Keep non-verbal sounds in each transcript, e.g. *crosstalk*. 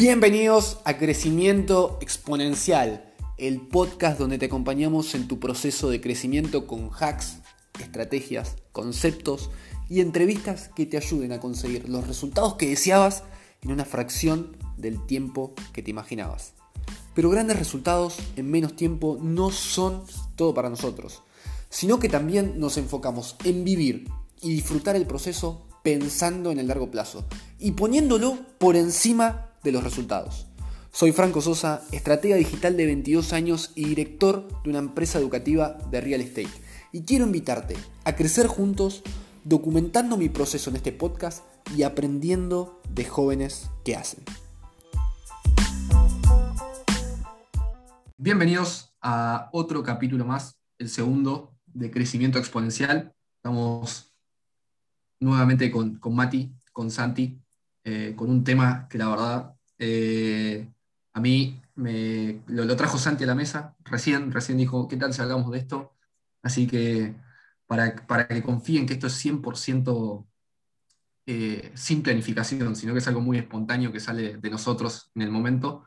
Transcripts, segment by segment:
Bienvenidos a Crecimiento Exponencial, el podcast donde te acompañamos en tu proceso de crecimiento con hacks, estrategias, conceptos y entrevistas que te ayuden a conseguir los resultados que deseabas en una fracción del tiempo que te imaginabas. Pero grandes resultados en menos tiempo no son todo para nosotros, sino que también nos enfocamos en vivir y disfrutar el proceso pensando en el largo plazo y poniéndolo por encima de los resultados. Soy Franco Sosa, estratega digital de 22 años y director de una empresa educativa de real estate. Y quiero invitarte a crecer juntos documentando mi proceso en este podcast y aprendiendo de jóvenes que hacen. Bienvenidos a otro capítulo más, el segundo de Crecimiento Exponencial. Estamos nuevamente con, con Mati, con Santi, eh, con un tema que la verdad eh, a mí me, lo, trajo Santi a la mesa, recién, recién dijo, ¿qué tal si hablamos de esto? Así que para, para que confíen que esto es 100% eh, sin planificación, sino que es algo muy espontáneo que sale de nosotros en el momento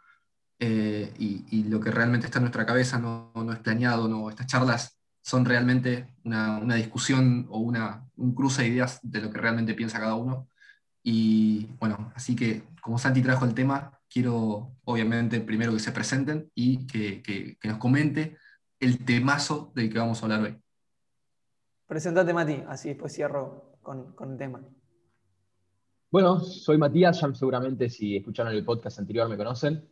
y, lo que realmente está en nuestra cabeza no, no es planeado, no, estas charlas son realmente una, una discusión o una, un cruce de ideas de lo que realmente piensa cada uno y bueno, así que como Santi trajo el tema, quiero obviamente primero que se presenten y que, que, nos comente el temazo del que vamos a hablar hoy. Presentate, Mati, así después cierro con, con el tema. Bueno, soy Matías, ya seguramente si escucharon el podcast anterior me conocen.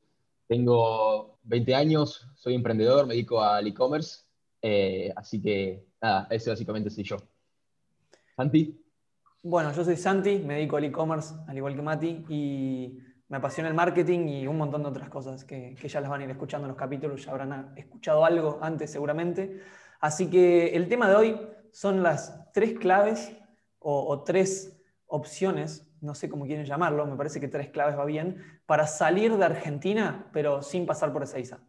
Tengo 20 años, soy emprendedor, me dedico al e-commerce, eh, así que nada, ese básicamente soy yo. Santi. Bueno, yo soy Santi, me dedico al e-commerce, al igual que Mati, y me apasiona el marketing y un montón de otras cosas que, ya las van a ir escuchando en los capítulos, ya habrán escuchado algo antes seguramente. Así que el tema de hoy son las tres claves o, tres opciones, no sé cómo quieren llamarlo, me parece que tres claves va bien, para salir de Argentina, pero sin pasar por Ezeiza.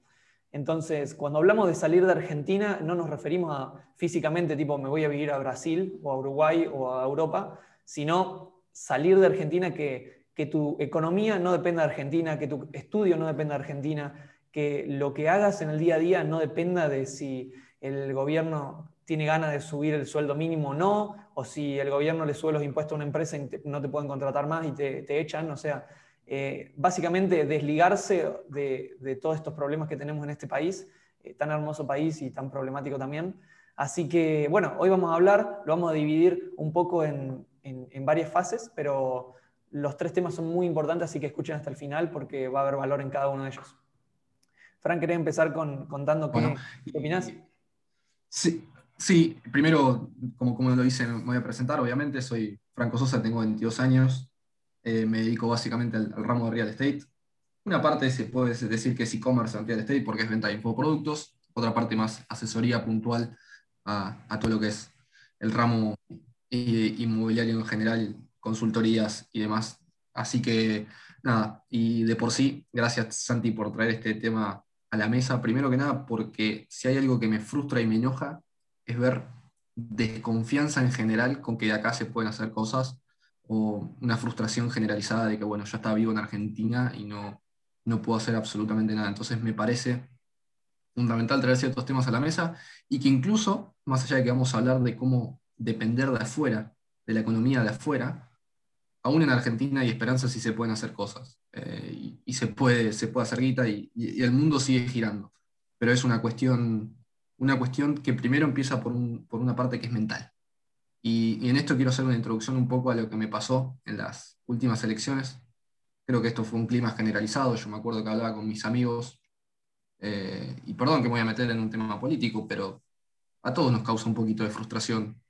Entonces, cuando hablamos de salir de Argentina, no nos referimos a físicamente, tipo, me voy a vivir a Brasil o a Uruguay o a Europa, sino salir de Argentina, que, que tu economía no dependa de Argentina, que tu estudio no dependa de Argentina, que lo que hagas en el día a día no dependa de si el gobierno tiene ganas de subir el sueldo mínimo o no, o si el gobierno le sube los impuestos a una empresa y no te pueden contratar más y te, te echan, o sea, eh, básicamente desligarse de, todos estos problemas que tenemos en este país, eh, tan hermoso país y tan problemático también. Así que, bueno, hoy vamos a hablar, lo vamos a dividir un poco en, varias fases, pero los tres temas son muy importantes, así que escuchen hasta el final porque va a haber valor en cada uno de ellos. Frank, ¿querés empezar con, contando qué, opinas? Sí, sí, primero, como, como lo dice, me voy a presentar, obviamente, soy Franco Sosa, tengo 22 años, eh, me dedico básicamente al, ramo de real estate. Una parte se puede decir que es e-commerce en real estate porque es venta de infoproductos, otra parte más asesoría puntual a, todo lo que es el ramo inmobiliario en general, consultorías y demás. Así que nada, y de por sí, gracias Santi por traer este tema a la mesa. Primero que nada, porque si hay algo que me frustra y me enoja, es ver desconfianza en general con que de acá se pueden hacer cosas o una frustración generalizada de que, bueno, yo estaba vivo en Argentina y no, no puedo hacer absolutamente nada. Entonces me parece fundamental traer ciertos temas a la mesa y que incluso, más allá de que vamos a hablar de cómo depender de afuera, de la economía de afuera, aún en Argentina hay esperanza si se pueden hacer cosas eh, y, se, puede, se puede hacer guita y, y, el mundo sigue girando. Pero es una cuestión, una cuestión que primero empieza por, un, por una parte que es mental. Y, en esto quiero hacer una introducción un poco a lo que me pasó en las últimas elecciones. Creo que esto fue un clima generalizado. Yo me acuerdo que hablaba con mis amigos, eh, y perdón que me voy a meter en un tema político, pero a todos nos causa un poquito de frustración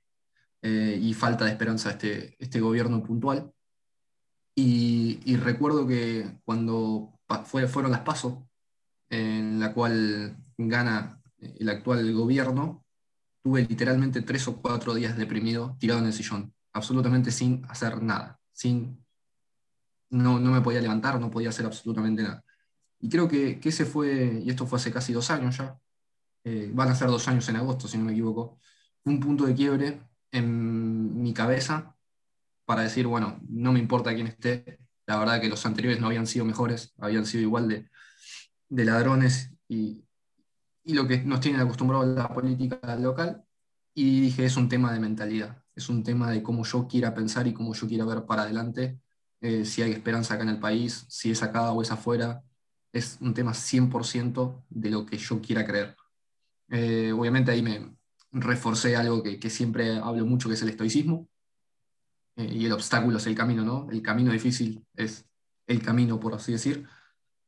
eh, y falta de esperanza este, este gobierno puntual. Y, recuerdo que cuando fue, fueron las pasos, en la cual gana el actual gobierno, tuve literalmente tres o cuatro días deprimido, tirado en el sillón, absolutamente sin hacer nada, sin, no, no me podía levantar, no podía hacer absolutamente nada. Y creo que, que ese fue, y esto fue hace casi dos años ya, eh, van a ser dos años en agosto, si no me equivoco, un punto de quiebre en mi cabeza para decir, bueno, no me importa quién esté, La verdad que los anteriores no habían sido mejores, habían sido igual de, de ladrones y, y lo que nos tienen acostumbrado la política local. Y dije, es un tema de mentalidad, es un tema de cómo yo quiera pensar y cómo yo quiera ver para adelante, eh, si hay esperanza acá en el país, si es acá o es afuera. Es un tema 100% de lo que yo quiera creer. Eh, obviamente ahí me reforcé algo que, que, siempre hablo mucho, que es el estoicismo. Eh, y el obstáculo es el camino, ¿no? El camino difícil es el camino, por así decir.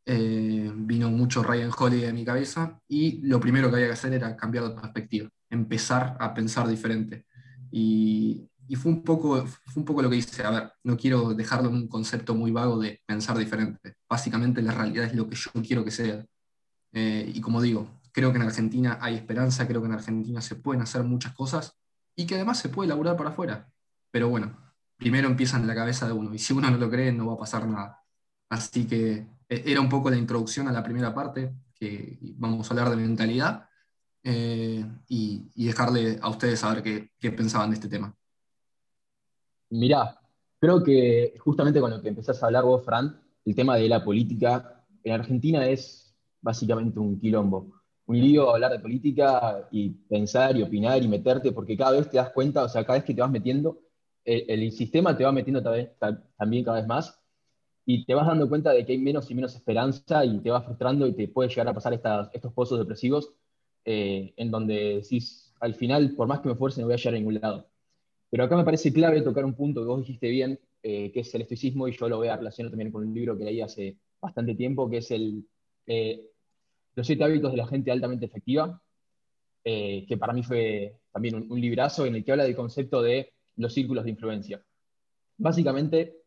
Eh, vino mucho Ryan Holiday de mi cabeza y lo primero que había que hacer era cambiar de perspectiva, empezar a pensar diferente. Y, fue, un poco, fue un poco lo que hice. A ver, no quiero dejarlo en un concepto muy vago de pensar diferente. Básicamente la realidad es lo que yo quiero que sea. Eh, y como digo, creo que en Argentina hay esperanza, creo que en Argentina se pueden hacer muchas cosas y que además se puede laburar para afuera. Pero bueno, primero empieza en la cabeza de uno y si uno no lo cree no va a pasar nada. Así que era un poco la introducción a la primera parte, que vamos a hablar de mentalidad eh, y, dejarle a ustedes saber qué, pensaban de este tema. Mirá, creo que justamente con lo que empezás a hablar vos, Fran, el tema de la política en Argentina es básicamente un quilombo. Un lío hablar de política y pensar y opinar y meterte, porque cada vez te das cuenta, o sea, cada vez que te vas metiendo, el sistema te va metiendo también cada vez más y te vas dando cuenta de que hay menos y menos esperanza y te vas frustrando y te puede llegar a pasar estos pozos depresivos eh, en donde decís, al final, por más que me esfuerce, no voy a llegar a ningún lado. Pero acá me parece clave tocar un punto que vos dijiste bien, eh, que es el estoicismo, y yo lo voy a relacionar también con un libro que leí hace bastante tiempo, que es el, eh, Los siete hábitos de la gente altamente efectiva, que para mí fue también un, un librazo en el que habla del concepto de los círculos de influencia. Básicamente,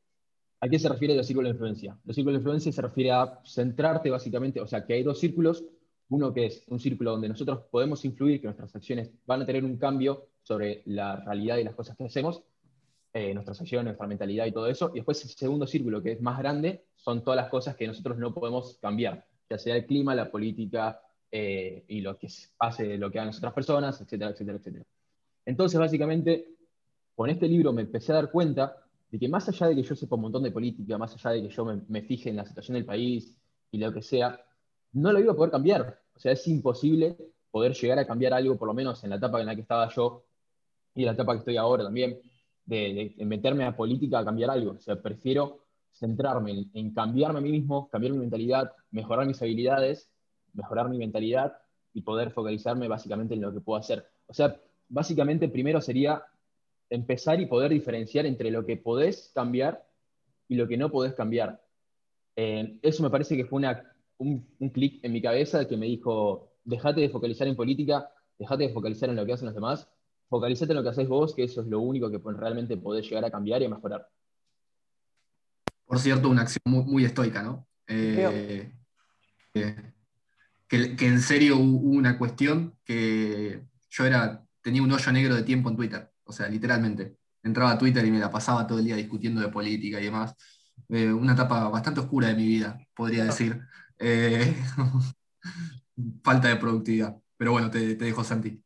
¿A qué se refiere el círculo de influencia? El círculo de influencia se refiere a centrarte básicamente, o sea, que hay dos círculos, uno que es un círculo donde nosotros podemos influir, que nuestras acciones van a tener un cambio sobre la realidad y las cosas que hacemos, eh, nuestras acciones, nuestra mentalidad y todo eso, y después el segundo círculo, que es más grande, son todas las cosas que nosotros no podemos cambiar, ya sea el clima, la política eh, y lo que pase, lo que hagan las otras personas, etcétera, etcétera, etcétera. Entonces, básicamente, con este libro me empecé a dar cuenta de que más allá de que yo sepa un montón de política, más allá de que yo me, me, fije en la situación del país y lo que sea, no lo iba a poder cambiar. O sea, es imposible poder llegar a cambiar algo, por lo menos en la etapa en la que estaba yo y en la etapa que estoy ahora también, de, de meterme a política a cambiar algo. O sea, prefiero centrarme en, en, cambiarme a mí mismo, cambiar mi mentalidad, mejorar mis habilidades, mejorar mi mentalidad y poder focalizarme básicamente en lo que puedo hacer. O sea, básicamente primero sería empezar y poder diferenciar entre lo que podés cambiar y lo que no podés cambiar. Eh, eso me parece que fue una, un, un clic en mi cabeza que me dijo, dejate de focalizar en política, dejate de focalizar en lo que hacen los demás, focalizate en lo que hacéis vos, que eso es lo único que realmente podés llegar a cambiar y a mejorar. Por cierto, una acción muy, muy estoica, ¿no? Eh, eh, que, que, en serio hubo una cuestión que yo era, tenía un hoyo negro de tiempo en Twitter o sea, literalmente. Entraba a Twitter y me la pasaba todo el día discutiendo de política y demás. Eh, una etapa bastante oscura de mi vida, podría decir. Eh, *laughs* falta de productividad. Pero bueno, te, te, dejo, Santi.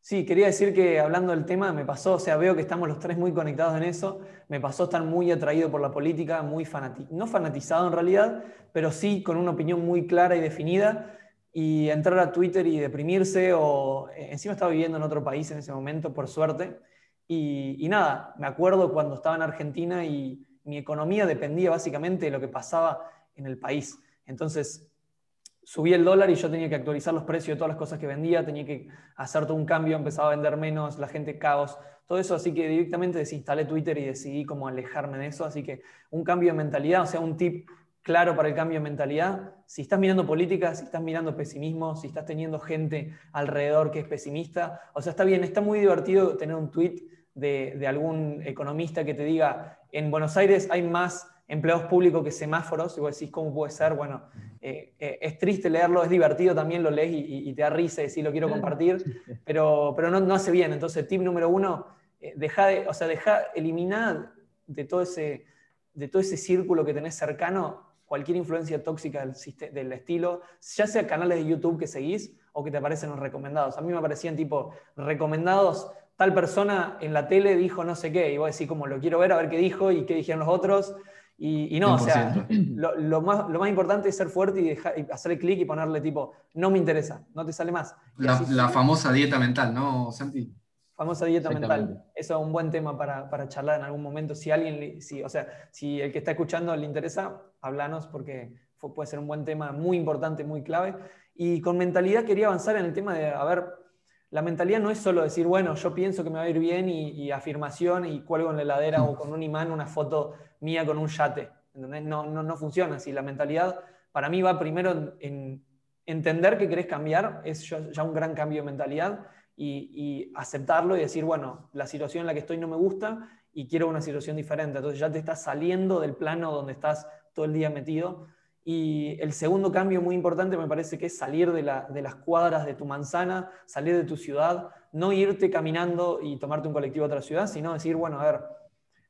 Sí, quería decir que hablando del tema, me pasó, o sea, veo que estamos los tres muy conectados en eso. Me pasó estar muy atraído por la política, muy fanatizado, no fanatizado en realidad, pero sí con una opinión muy clara y definida y entrar a Twitter y deprimirse o eh, encima estaba viviendo en otro país en ese momento, por suerte, y, nada, me acuerdo cuando estaba en Argentina y mi economía dependía básicamente de lo que pasaba en el país. Entonces, subía el dólar y yo tenía que actualizar los precios de todas las cosas que vendía, tenía que hacer todo un cambio, empezaba a vender menos, la gente caos, todo eso, así que directamente desinstalé Twitter y decidí como alejarme de eso, así que un cambio de mentalidad, o sea, un tip claro para el cambio de mentalidad, si estás mirando política, si estás mirando pesimismo, si estás teniendo gente alrededor que es pesimista, o sea, está bien, está muy divertido tener un tweet de, de, algún economista que te diga, en Buenos Aires hay más empleados públicos que semáforos, y vos decís, ¿cómo puede ser? Bueno, eh, eh, es triste leerlo, es divertido también, lo lees y, y te da risa y decís, lo quiero compartir, *laughs* pero, pero no, no, hace bien. Entonces, tip número uno, eh, deja de, o sea, deja, eliminar de todo, ese, de todo ese círculo que tenés cercano cualquier influencia tóxica del, del estilo, ya sea canales de YouTube que seguís o que te aparecen los recomendados. A mí me aparecían tipo recomendados tal persona en la tele dijo no sé qué, y vos decís como lo quiero ver, a ver qué dijo y qué dijeron los otros, Y, no, o sea, lo, más, lo más importante es ser fuerte y, dejar, y hacerle clic y ponerle tipo, no me interesa, no te sale más. La, famosa dieta mental, ¿no, Santi? Famosa dieta mental. Eso es un buen tema para, para, charlar en algún momento. Si alguien, si, o sea, si el que está escuchando le interesa, háblanos porque puede ser un buen tema muy importante, muy clave. Y con mentalidad quería avanzar en el tema de, a ver, la mentalidad no es solo decir, bueno, yo pienso que me va a ir bien y, afirmación y cuelgo en la heladera o con un imán una foto mía con un yate. No, no, no funciona así. La mentalidad para mí va primero en, entender que querés cambiar, es ya un gran cambio de mentalidad y, aceptarlo y decir, bueno, la situación en la que estoy no me gusta y quiero una situación diferente. Entonces ya te estás saliendo del plano donde estás todo el día metido. Y el segundo cambio muy importante me parece que es salir de, de, las cuadras de tu manzana, salir de tu ciudad, no irte caminando y tomarte un colectivo a otra ciudad, sino decir, bueno, a ver,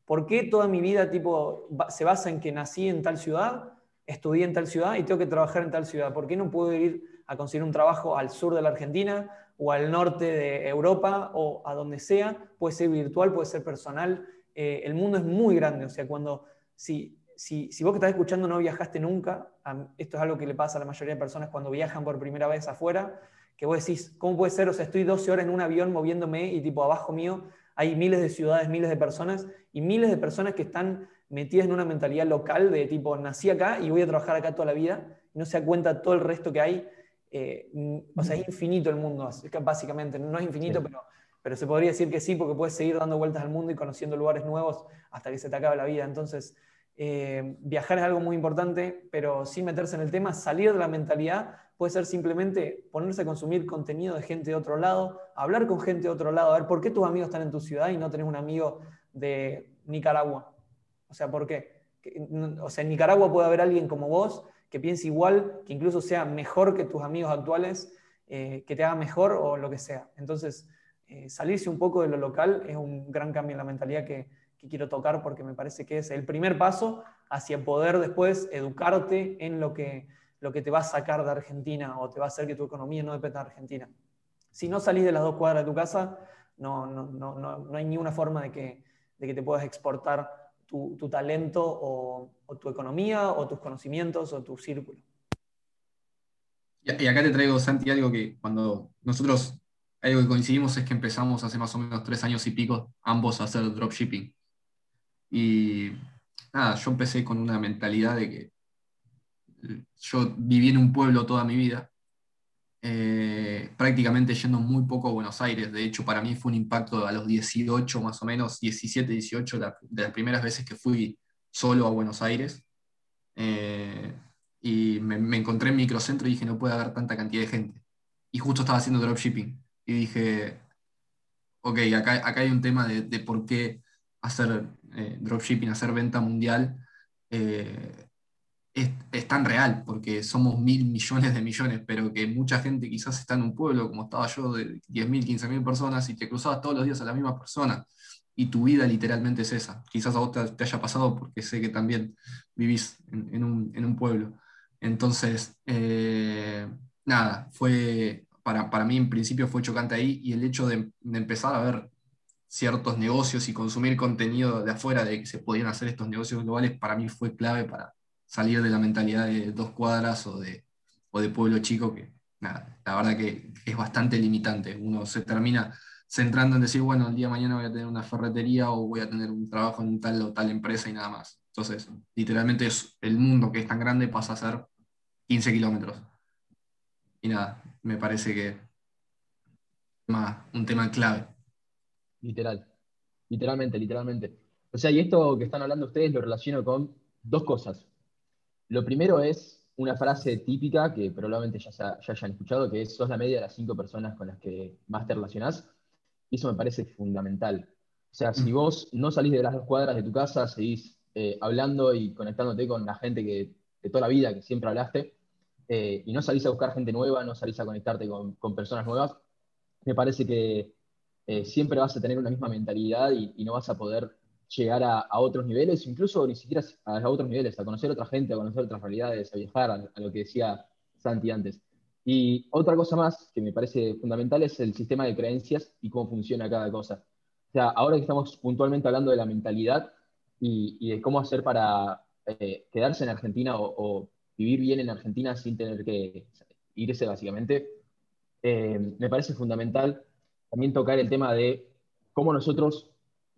¿por qué toda mi vida tipo, se basa en que nací en tal ciudad, estudié en tal ciudad y tengo que trabajar en tal ciudad? ¿Por qué no puedo ir a conseguir un trabajo al sur de la Argentina o al norte de Europa o a donde sea, puede ser virtual, puede ser personal. Eh, el mundo es muy grande, o sea, cuando, si, si, si, vos que estás escuchando no viajaste nunca, esto es algo que le pasa a la mayoría de personas cuando viajan por primera vez afuera, que vos decís, ¿cómo puede ser? O sea, estoy 12 horas en un avión moviéndome y tipo abajo mío hay miles de ciudades, miles de personas y miles de personas que están metidas en una mentalidad local de tipo, nací acá y voy a trabajar acá toda la vida, y no se da cuenta todo el resto que hay eh, o sea, es infinito el mundo, básicamente, no es infinito, pero, pero se podría decir que sí, porque puedes seguir dando vueltas al mundo y conociendo lugares nuevos hasta que se te acabe la vida. Entonces, eh, viajar es algo muy importante, pero sin meterse en el tema, salir de la mentalidad puede ser simplemente ponerse a consumir contenido de gente de otro lado, hablar con gente de otro lado, a ver por qué tus amigos están en tu ciudad y no tenés un amigo de Nicaragua. O sea, ¿por qué? O sea, en Nicaragua puede haber alguien como vos que piense igual, que incluso sea mejor que tus amigos actuales, eh, que te haga mejor o lo que sea. Entonces, eh, salirse un poco de lo local es un gran cambio en la mentalidad que, quiero tocar porque me parece que es el primer paso hacia poder después educarte en lo que, lo que te va a sacar de Argentina o te va a hacer que tu economía no dependa de Argentina. Si no salís de las dos cuadras de tu casa, no, no, no, no hay ninguna forma de que, de que te puedas exportar tu, talento o, tu economía o tus conocimientos o tu círculo. Y acá te traigo, Santi, algo que cuando nosotros, algo que coincidimos es que empezamos hace más o menos tres años y pico ambos a hacer dropshipping. Y nada, yo empecé con una mentalidad de que yo viví en un pueblo toda mi vida eh, prácticamente yendo muy poco a Buenos Aires. De hecho, para mí fue un impacto a los 18 más o menos, 17, 18, de las primeras veces que fui solo a Buenos Aires. Eh, y me, encontré en microcentro y dije, no puede haber tanta cantidad de gente. Y justo estaba haciendo dropshipping. Y dije, ok, acá, acá hay un tema de, por qué hacer eh, dropshipping, hacer venta mundial es, tan real, porque somos mil millones de millones, pero que mucha gente quizás está en un pueblo, como estaba yo, de 10.000, 15.000 personas, y te cruzabas todos los días a la misma persona, y tu vida literalmente es esa. Quizás a vos te, haya pasado porque sé que también vivís en, un, pueblo. Entonces, eh, nada, fue, para, para, mí en principio fue chocante ahí, y el hecho de empezar a ver ciertos negocios y consumir contenido de afuera de que se podían hacer estos negocios globales, para mí fue clave para, salir de la mentalidad de dos cuadras o de, o de pueblo chico, que la verdad que es bastante limitante. Uno se termina centrando en decir, bueno, el día de mañana voy a tener una ferretería o voy a tener un trabajo en tal o tal empresa y nada más. Entonces, literalmente es, el mundo que es tan grande pasa a ser 15 kilómetros. Y nada, me parece que un tema clave. Literal, literalmente, literalmente. O sea, y esto que están hablando ustedes lo relaciono con dos cosas. Lo primero es una frase típica que probablemente ya, ya hayan escuchado, que es, sos la media de las cinco personas con las que más te relacionás. Y eso me parece fundamental. O sea, si mm. vos no salís de las dos cuadras de tu casa, seguís eh, hablando y conectándote con la gente que, de toda la vida que siempre hablaste, eh, y no salís a buscar gente nueva, no salís a conectarte con, personas nuevas, me parece que eh, siempre vas a tener una misma mentalidad y no vas a poder llegar a, otros niveles, incluso ni siquiera a, otros niveles, a conocer otra gente, a conocer otras realidades, a viajar, a, lo que decía Santi antes. Y otra cosa más que me parece fundamental es el sistema de creencias y cómo funciona cada cosa. O sea, ahora que estamos puntualmente hablando de la mentalidad y, de cómo hacer para, eh, quedarse en Argentina o, vivir bien en Argentina sin tener que irse básicamente, eh, me parece fundamental también tocar el tema de cómo nosotros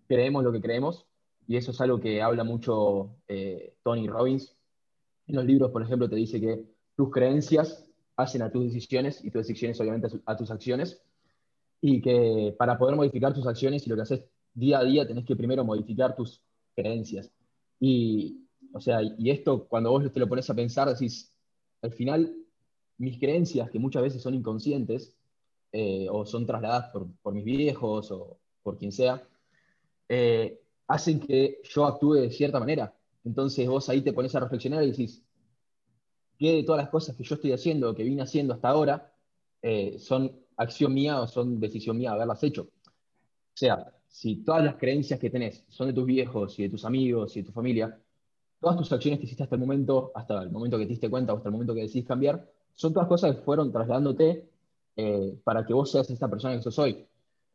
creemos lo que creemos, y eso es algo que habla mucho Tony Robbins. En los libros, por ejemplo, te dice que tus creencias hacen a tus decisiones y tus decisiones obviamente a tus acciones, y que para poder modificar tus acciones y lo que haces día a día tenés que primero modificar tus creencias. Y, o sea, y esto cuando vos te lo pones a pensar, decís, al final mis creencias, que muchas veces son inconscientes, eh, o son trasladadas por, mis viejos o por quien sea, eh, hacen que yo actúe de cierta manera. Entonces vos ahí te pones a reflexionar y decís, ¿qué de todas las cosas que yo estoy haciendo, que vine haciendo hasta ahora, eh, son acción mía o son decisión mía haberlas hecho? O sea, si todas las creencias que tenés son de tus viejos y de tus amigos y de tu familia, todas tus acciones que hiciste hasta el momento, hasta el momento que te diste cuenta o hasta el momento que decidís cambiar, son todas cosas que fueron trasladándote eh, para que vos seas esta persona que sos hoy.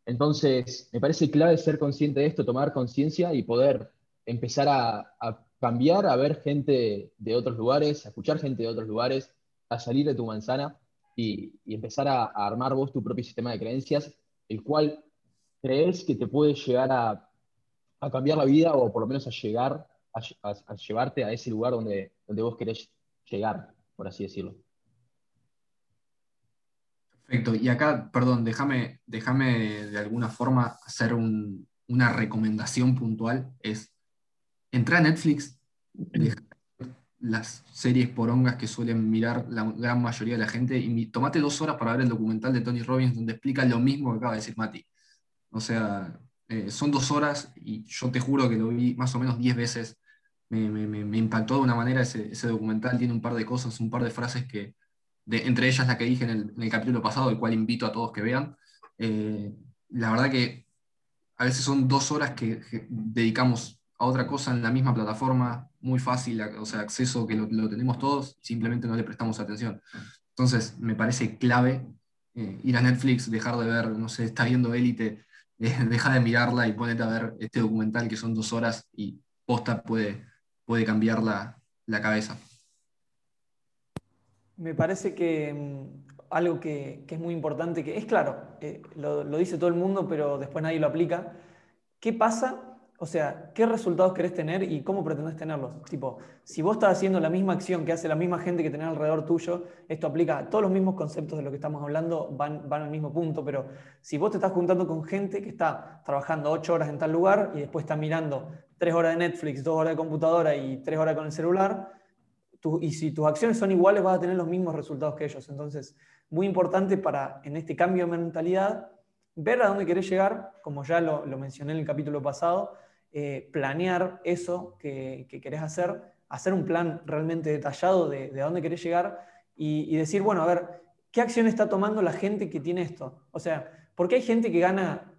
Entonces, me parece clave ser consciente de esto, tomar conciencia y poder empezar a, cambiar, a ver gente de otros lugares, a escuchar gente de otros lugares, a salir de tu manzana y, empezar a, a, armar vos tu propio sistema de creencias, el cual crees que te puede llegar a, cambiar la vida o por lo menos a llegar, a, llevarte a ese lugar donde, donde vos querés llegar, por así decirlo. Perfecto. Y acá, perdón, déjame, déjame de alguna forma hacer una recomendación puntual. Es entrar a Netflix, las series porongas que suelen mirar la gran mayoría de la gente y tomate dos horas para ver el documental de Tony Robbins donde explica lo mismo que acaba de decir Mati. O sea, eh, son dos horas y yo te juro que lo vi más o menos diez veces. Me, impactó de una manera ese, documental. Tiene un par de cosas, un par de frases que, entre ellas la que dije en el, capítulo pasado, el cual invito a todos que vean. Eh, la verdad que a veces son dos horas que, dedicamos a otra cosa en la misma plataforma, muy fácil, o sea, acceso que lo, tenemos todos, simplemente no le prestamos atención. Entonces, me parece clave eh, ir a Netflix, dejar de ver, no sé, está viendo Élite *laughs* deja de mirarla y ponete a ver este documental que son dos horas y posta puede, puede cambiar la, cabeza. Me parece que mm, algo que, es muy importante, que es claro, eh, lo, dice todo el mundo, pero después nadie lo aplica. ¿Qué pasa o sea, ¿qué resultados querés tener y cómo pretendés tenerlos? Tipo, si vos estás haciendo la misma acción que hace la misma gente que tenés alrededor tuyo, esto aplica a todos los mismos conceptos de lo que estamos hablando, van, van al mismo punto, pero si vos te estás juntando con gente que está trabajando ocho horas en tal lugar y después está mirando tres horas de Netflix, dos horas de computadora y tres horas con el celular, y si tus acciones son iguales vas a tener los mismos resultados que ellos. Entonces, muy importante para, en este cambio de mentalidad, ver a dónde querés llegar, como ya lo, lo mencioné en el capítulo pasado, eh, planear eso que, querés hacer, hacer un plan realmente detallado de, de dónde querés llegar y, decir, bueno, a ver, ¿qué acción está tomando la gente que tiene esto? O sea, ¿por qué hay gente que gana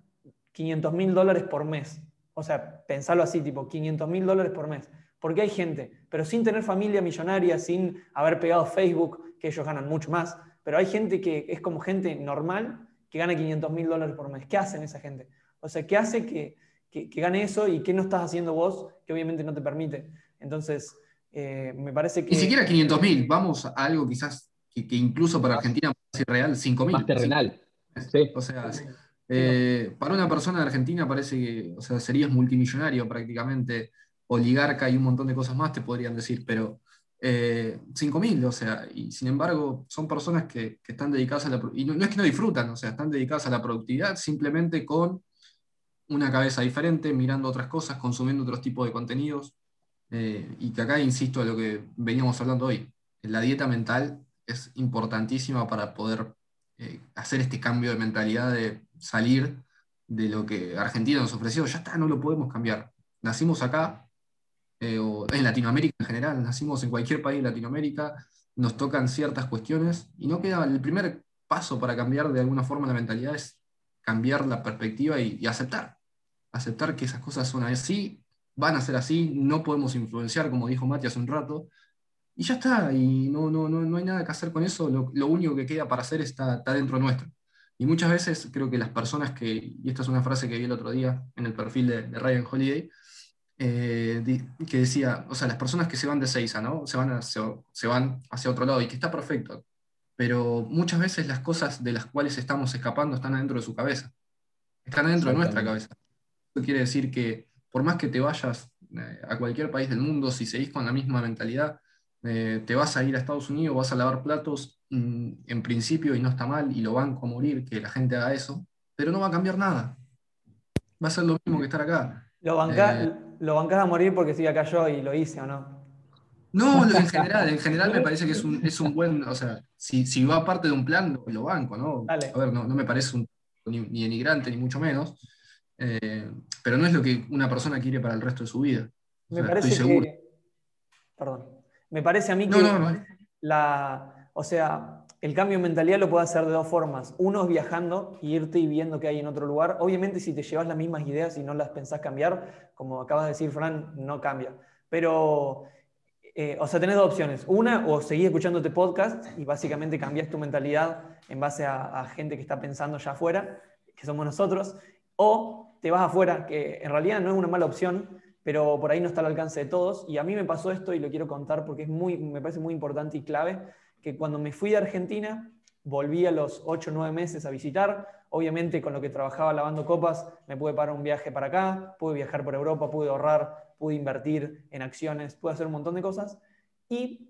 500 mil dólares por mes? O sea, pensarlo así, tipo, 500 mil dólares por mes. Porque hay gente, pero sin tener familia millonaria, sin haber pegado Facebook, que ellos ganan mucho más, pero hay gente que es como gente normal que gana 500 mil dólares por mes. ¿Qué hacen esa gente? O sea, ¿qué hace que, que, gane eso y qué no estás haciendo vos que obviamente no te permite. Entonces, eh, me parece que... Ni siquiera 500 mil, vamos a algo quizás que, incluso para Argentina ser real, 5 mil. Más terrenal. Sí. O sea, eh, para una persona de Argentina parece que o sea, serías multimillonario prácticamente, oligarca y un montón de cosas más te podrían decir, pero eh, 5.000, o sea, y sin embargo son personas que, están dedicadas a la... Y no, es que no disfrutan, o sea, están dedicadas a la productividad simplemente con una cabeza diferente, mirando otras cosas, consumiendo otros tipos de contenidos. Eh, y que acá insisto a lo que veníamos hablando hoy. La dieta mental es importantísima para poder eh, hacer este cambio de mentalidad de salir de lo que Argentina nos ofreció. Ya está, no lo podemos cambiar. Nacimos acá, eh, o en Latinoamérica en general, nacimos en cualquier país de Latinoamérica, nos tocan ciertas cuestiones y no queda el primer paso para cambiar de alguna forma la mentalidad es cambiar la perspectiva y aceptar aceptar que esas cosas son así, van a ser así, no podemos influenciar, como dijo Mati hace un rato, y ya está, y no, no, no, no hay nada que hacer con eso, lo, único que queda para hacer está, está, dentro nuestro. Y muchas veces creo que las personas que, y esta es una frase que vi el otro día en el perfil de, Ryan Holiday, eh, que decía, o sea, las personas que se van de Seiza, ¿no? Se van, hacia, se van hacia otro lado y que está perfecto, pero muchas veces las cosas de las cuales estamos escapando están adentro de su cabeza, están adentro de nuestra cabeza. Eso quiere decir que por más que te vayas eh, a cualquier país del mundo, si seguís con la misma mentalidad, eh, te vas a ir a Estados Unidos, vas a lavar platos, mm, en principio, y no está mal, y lo van a morir que la gente haga eso, pero no va a cambiar nada. Va a ser lo mismo que estar acá. ¿Lo bancás, eh, ¿lo a morir porque sigue acá yo y lo hice o no? No, en general, en general me parece que es un, es un buen, o sea, si, si, va parte de un plan, lo, banco, ¿no? A ver, no, no, me parece un, ni, ni emigrante, ni mucho menos, eh, pero no es lo que una persona quiere para el resto de su vida. me parece estoy seguro. perdón. Me parece a mí que la, o sea, el cambio de mentalidad lo puede hacer de dos formas. Uno es viajando y irte y viendo qué hay en otro lugar. Obviamente, si te llevas las mismas ideas y no las pensás cambiar, como acabas de decir, Fran, no cambia. Pero, eh, o sea, tenés dos opciones. Una, o seguís escuchándote podcast y básicamente cambias tu mentalidad en base a, a gente que está pensando ya afuera, que somos nosotros. O te vas afuera, que en realidad no es una mala opción, pero por ahí no está al alcance de todos. Y a mí me pasó esto y lo quiero contar porque es muy, me parece muy importante y clave, que cuando me fui de Argentina, volví a los 8 o 9 meses a visitar. Obviamente con lo que trabajaba lavando copas, me pude parar un viaje para acá, pude viajar por Europa, pude ahorrar, pude invertir en acciones, pude hacer un montón de cosas. Y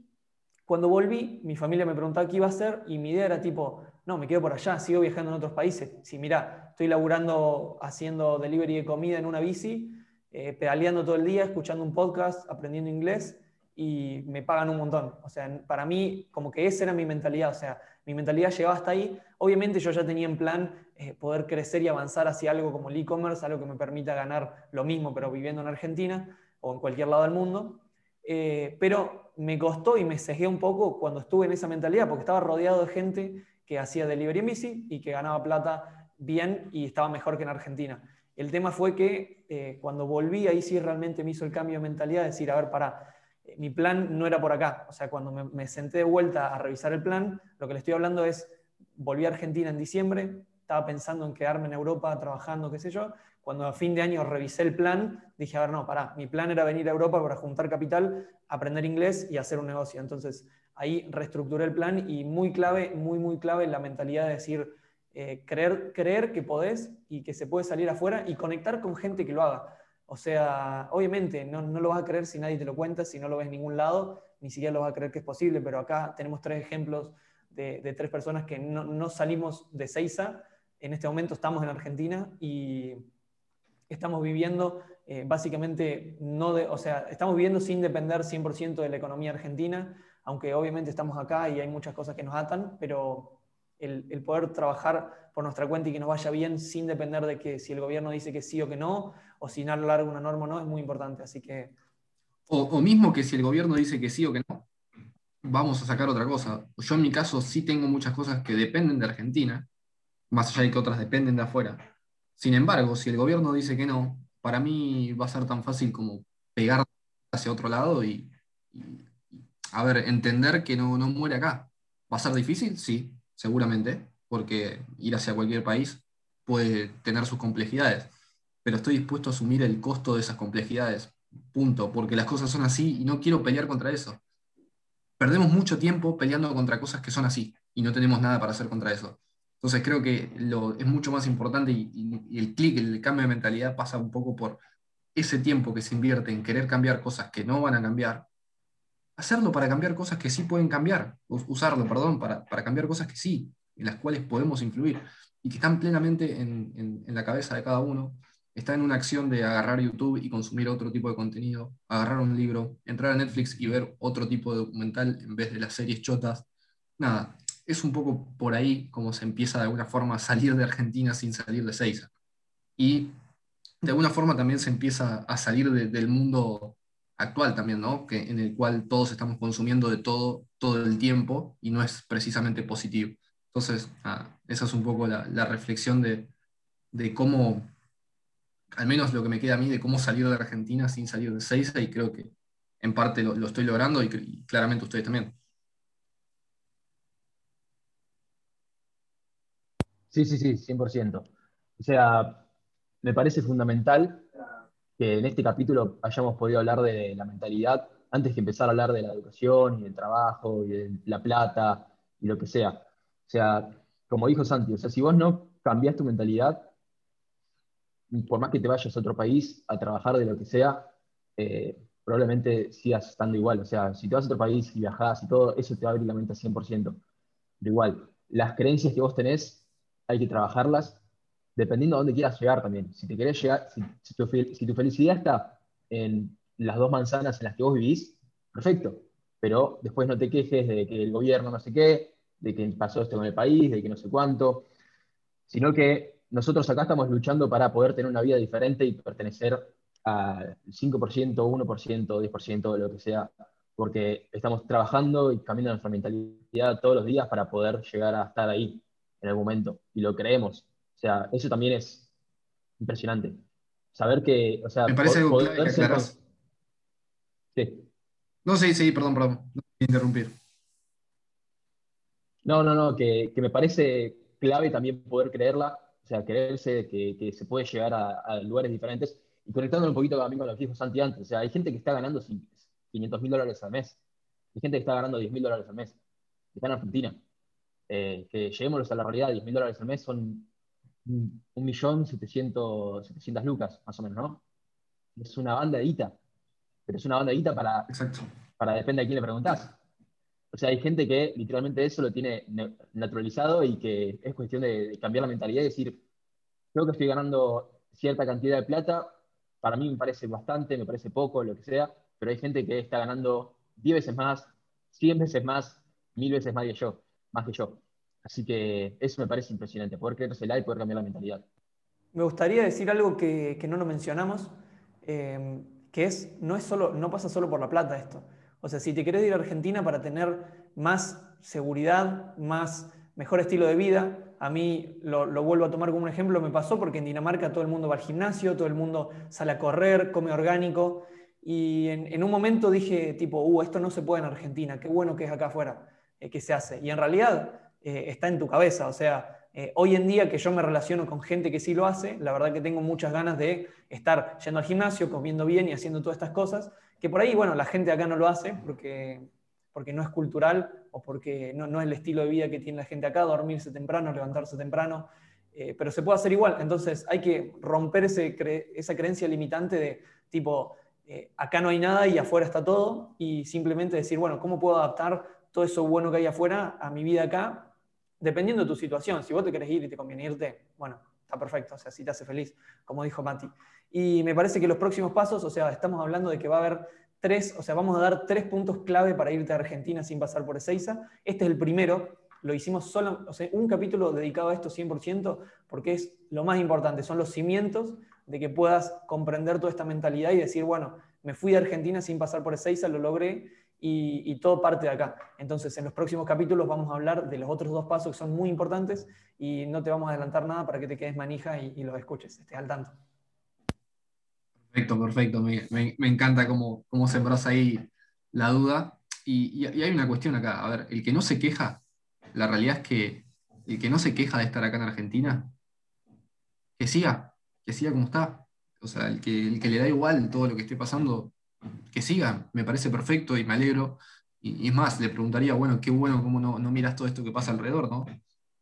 cuando volví, mi familia me preguntaba qué iba a hacer y mi idea era tipo, no, me quedo por allá, sigo viajando en otros países. Si mira, estoy laburando haciendo delivery de comida en una bici, eh, pedaleando todo el día, escuchando un podcast, aprendiendo inglés y me pagan un montón. O sea, para mí, como que esa era mi mentalidad. O sea, mi mentalidad llegaba hasta ahí. Obviamente yo ya tenía en plan eh, poder crecer y avanzar hacia algo como el e-commerce, algo que me permita ganar lo mismo, pero viviendo en Argentina o en cualquier lado del mundo. Eh, pero me costó y me cegué un poco cuando estuve en esa mentalidad, porque estaba rodeado de gente que hacía delivery en bici y que ganaba plata bien y estaba mejor que en Argentina. El tema fue que eh, cuando volví, ahí sí realmente me hizo el cambio de mentalidad, decir, a ver, para, mi plan no era por acá. O sea, cuando me, senté de vuelta a revisar el plan, lo que le estoy hablando es, volví a Argentina en diciembre, estaba pensando en quedarme en Europa trabajando, qué sé yo. Cuando a fin de año revisé el plan, dije, a ver, no, para, mi plan era venir a Europa para juntar capital, aprender inglés y hacer un negocio. Entonces, ahí reestructuré el plan y muy clave, muy, muy clave la mentalidad de decir, eh, creer, creer que podés y que se puede salir afuera y conectar con gente que lo haga. O sea, obviamente no, no, lo vas a creer si nadie te lo cuenta, si no lo ves en ningún lado, ni siquiera lo vas a creer que es posible, pero acá tenemos tres ejemplos de, tres personas que no, no, salimos de Seiza, en este momento estamos en Argentina y estamos viviendo eh, básicamente, no de, o sea, estamos viviendo sin depender 100% de la economía argentina, aunque obviamente estamos acá y hay muchas cosas que nos atan, pero el, poder trabajar por nuestra cuenta y que nos vaya bien sin depender de que si el gobierno dice que sí o que no, o si no larga una norma o no, es muy importante. Así que... O, mismo que si el gobierno dice que sí o que no, vamos a sacar otra cosa. Yo en mi caso sí tengo muchas cosas que dependen de Argentina, más allá de que otras dependen de afuera. Sin embargo, si el gobierno dice que no, para mí va a ser tan fácil como pegar hacia otro lado y, a ver, entender que no, no muere acá. ¿Va a ser difícil? Sí, seguramente, porque ir hacia cualquier país puede tener sus complejidades, pero estoy dispuesto a asumir el costo de esas complejidades, punto, porque las cosas son así y no quiero pelear contra eso. Perdemos mucho tiempo peleando contra cosas que son así y no tenemos nada para hacer contra eso. Entonces creo que lo, es mucho más importante y, el clic, el cambio de mentalidad pasa un poco por ese tiempo que se invierte en querer cambiar cosas que no van a cambiar hacerlo para cambiar cosas que sí pueden cambiar, usarlo, perdón, para, cambiar cosas que sí, en las cuales podemos influir y que están plenamente en, la cabeza de cada uno. Está en una acción de agarrar YouTube y consumir otro tipo de contenido, agarrar un libro, entrar a Netflix y ver otro tipo de documental en vez de las series chotas. Nada, es un poco por ahí como se empieza de alguna forma a salir de Argentina sin salir de Seiza. Y de alguna forma también se empieza a salir del mundo actual también, ¿no? Que, en el cual todos estamos consumiendo de todo todo el tiempo y no es precisamente positivo. Entonces, esa es un poco la, reflexión de, cómo, al menos lo que me queda a mí, de cómo salir de Argentina sin salir de Seiza y creo que en parte lo, estoy logrando y, y, claramente ustedes también. Sí, sí, sí, 100%. O sea, me parece fundamental que en este capítulo hayamos podido hablar de la mentalidad antes que empezar a hablar de la educación y del trabajo y de la plata y lo que sea. O sea, como dijo Santi, o sea, si vos no cambias tu mentalidad, por más que te vayas a otro país a trabajar de lo que sea, eh, probablemente sigas estando igual. O sea, si te vas a otro país y viajás y todo, eso te va a abrir la mente al 100%. De igual, las creencias que vos tenés, hay que trabajarlas dependiendo a dónde quieras llegar también. Si te querés llegar, si, tu, felicidad está en las dos manzanas en las que vos vivís, perfecto. Pero después no te quejes de que el gobierno no sé qué, de que pasó esto con el país, de que no sé cuánto, sino que nosotros acá estamos luchando para poder tener una vida diferente y pertenecer al 5%, 1%, 10%, de lo que sea, porque estamos trabajando y cambiando nuestra mentalidad todos los días para poder llegar a estar ahí en el momento, y lo creemos. O sea, eso también es impresionante. Saber que, o sea, me parece algo clave Sí. No, sí, sí, perdón, perdón, no interrumpir. No, no, no, que, me parece clave también poder creerla, o sea, creerse que, que se puede llegar a, lugares diferentes y conectándolo un poquito también con lo que dijo Santi antes, o sea, hay gente que está ganando 500 mil dólares al mes, hay gente que está ganando 10 mil dólares al mes, que está en Argentina. Eh, que lleguemos a la realidad, 10 mil dólares al mes son un millón setecientos lucas, más o menos, ¿no? Es una banda de guita, pero es una banda de guita para, para depende de quién le preguntás. O sea, hay gente que literalmente eso lo tiene naturalizado y que es cuestión de cambiar la mentalidad y decir, creo que estoy ganando cierta cantidad de plata, para mí me parece bastante, me parece poco, lo que sea, pero hay gente que está ganando 10 veces más, 100 veces más, 1000 veces más que yo, más que yo. Así que eso me parece impresionante, poder creérsela y poder cambiar la mentalidad. Me gustaría decir algo que, no lo mencionamos, eh, que es no, es solo, no pasa solo por la plata esto. O sea, si te querés ir a Argentina para tener más seguridad, más mejor estilo de vida, a mí lo, vuelvo a tomar como un ejemplo, me pasó porque en Dinamarca todo el mundo va al gimnasio, todo el mundo sale a correr, come orgánico, y en, un momento dije tipo, uh, esto no se puede en Argentina, qué bueno que es acá afuera, eh, que se hace. Y en realidad eh, está en tu cabeza, o sea, eh, hoy en día que yo me relaciono con gente que sí lo hace, la verdad que tengo muchas ganas de estar yendo al gimnasio, comiendo bien y haciendo todas estas cosas, que por ahí, bueno, la gente acá no lo hace porque, porque no es cultural o porque no, es el estilo de vida que tiene la gente acá, dormirse temprano, levantarse temprano, eh, pero se puede hacer igual. Entonces hay que romper ese esa creencia limitante de tipo, acá no hay nada y afuera está todo, y simplemente decir, bueno, ¿cómo puedo adaptar todo eso bueno que hay afuera a mi vida acá? Dependiendo de tu situación, si vos te querés ir y te conviene irte, bueno, está perfecto, o sea, si te hace feliz, como dijo Mati. Y me parece que los próximos pasos, o sea, estamos hablando de que va a haber tres, o sea, vamos a dar tres puntos clave para irte a Argentina sin pasar por Ezeiza. Este es el primero, lo hicimos solo, o sea, un capítulo dedicado a esto 100%, porque es lo más importante, son los cimientos de que puedas comprender toda esta mentalidad y decir, bueno, me fui de Argentina sin pasar por Ezeiza, lo logré y, todo parte de acá. Entonces, en los próximos capítulos vamos a hablar de los otros dos pasos que son muy importantes y no te vamos a adelantar nada para que te quedes manija y, y los escuches, estés al tanto. Perfecto, perfecto. Me, encanta cómo, cómo sembras ahí la duda. Y, hay una cuestión acá. A ver, el que no se queja, la realidad es que el que no se queja de estar acá en Argentina, que siga, que siga como está. O sea, el que, el que le da igual todo lo que esté pasando, que siga. Me parece perfecto y me alegro. Y, es más, le preguntaría, bueno, qué bueno cómo no, no miras todo esto que pasa alrededor, ¿no?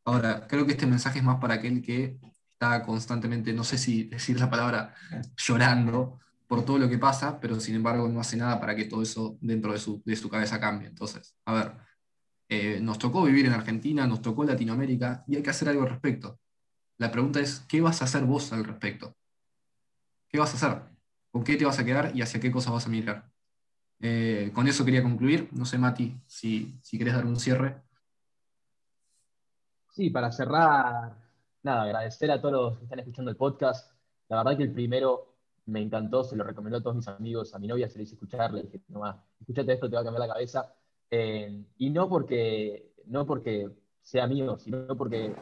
Ahora, creo que este mensaje es más para aquel que está constantemente, no sé si decir la palabra, llorando por todo lo que pasa, pero sin embargo no hace nada para que todo eso dentro de su, de su cabeza cambie. Entonces, a ver, eh, nos tocó vivir en Argentina, nos tocó Latinoamérica y hay que hacer algo al respecto. La pregunta es, ¿qué vas a hacer vos al respecto? ¿Qué vas a hacer? ¿Con qué te vas a quedar y hacia qué cosas vas a mirar? Eh, con eso quería concluir. No sé, Mati, si, si querés dar un cierre. Sí, para cerrar, nada, agradecer a todos los que están escuchando el podcast. La verdad que el primero me encantó, se lo recomendó a todos mis amigos, a mi novia se le hice escuchar, le dije, nomás, escúchate esto, te va a cambiar la cabeza. Eh, y no porque, no porque sea mío, sino porque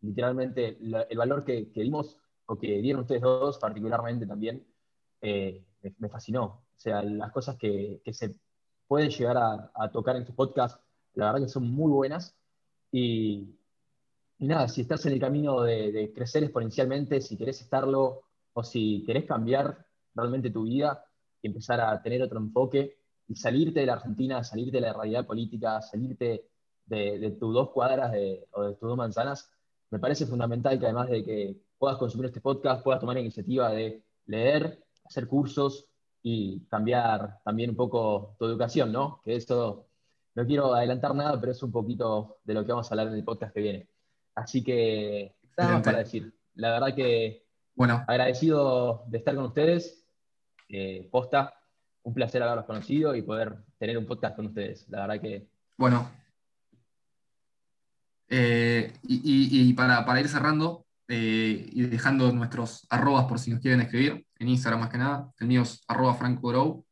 literalmente el valor que, dimos, o que dieron ustedes dos particularmente también, eh, me, fascinó. O sea, las cosas que, se pueden llegar a, tocar en tu podcast, la verdad que son muy buenas. Y, nada, si estás en el camino de, crecer exponencialmente, si querés estarlo o si querés cambiar realmente tu vida y empezar a tener otro enfoque y salirte de la Argentina, salirte de la realidad política, salirte de, tus dos cuadras o de tus dos manzanas, me parece fundamental que además de que puedas consumir este podcast, puedas tomar la iniciativa de leer, hacer cursos y cambiar también un poco tu educación, ¿no? Que eso, no quiero adelantar nada, pero es un poquito de lo que vamos a hablar en el podcast que viene. Así que, nada más para decir. La verdad que, bueno. agradecido de estar con ustedes. Eh, posta, un placer haberlos conocido y poder tener un podcast con ustedes. La verdad que... Bueno. Eh, y, para, ir cerrando eh, y dejando nuestros arrobas por si nos quieren escribir, en Instagram más que nada, el mío es arroba franco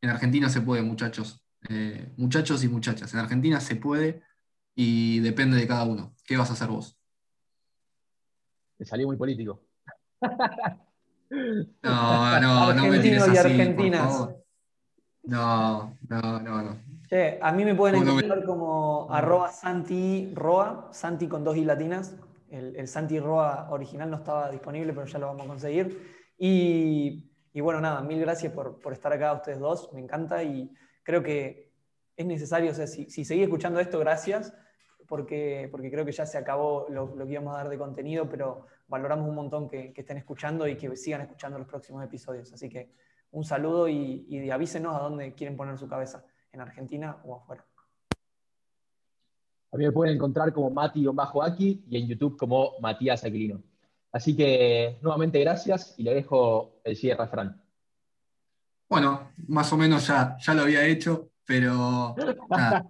En Argentina se puede, muchachos. Eh, muchachos y muchachas, en Argentina se puede y depende de cada uno. ¿Qué vas a hacer vos? Me salió muy político. *laughs* No, no, no me tires así, argentinas. No, no, no, no. a mí me pueden encontrar como arroba Santi Roa, Santi con dos i latinas. El, Santi Roa original no estaba disponible, pero ya lo vamos a conseguir. Y, bueno, nada, mil gracias por, estar acá ustedes dos, me encanta y creo que es necesario, o sea, si, si seguís escuchando esto, gracias, porque, porque creo que ya se acabó lo, que íbamos a dar de contenido, pero valoramos un montón que estén escuchando y que sigan escuchando los próximos episodios. Así que un saludo y, avísenos a dónde quieren poner su cabeza, en Argentina o afuera. A mí me pueden encontrar como Mati-Aki y en YouTube como Matías Aquilino. Así que nuevamente gracias y le dejo el cierre a Fran. Bueno, más o menos ya, ya lo había hecho, pero nada,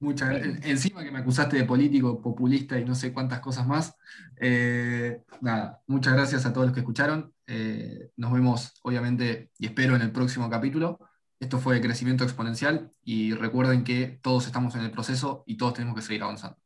*laughs* encima que me acusaste de político, populista y no sé cuántas cosas más. Eh, nada, muchas gracias a todos los que escucharon. Eh, nos vemos, obviamente, y espero en el próximo capítulo. Esto fue Crecimiento Exponencial y recuerden que todos estamos en el proceso y todos tenemos que seguir avanzando.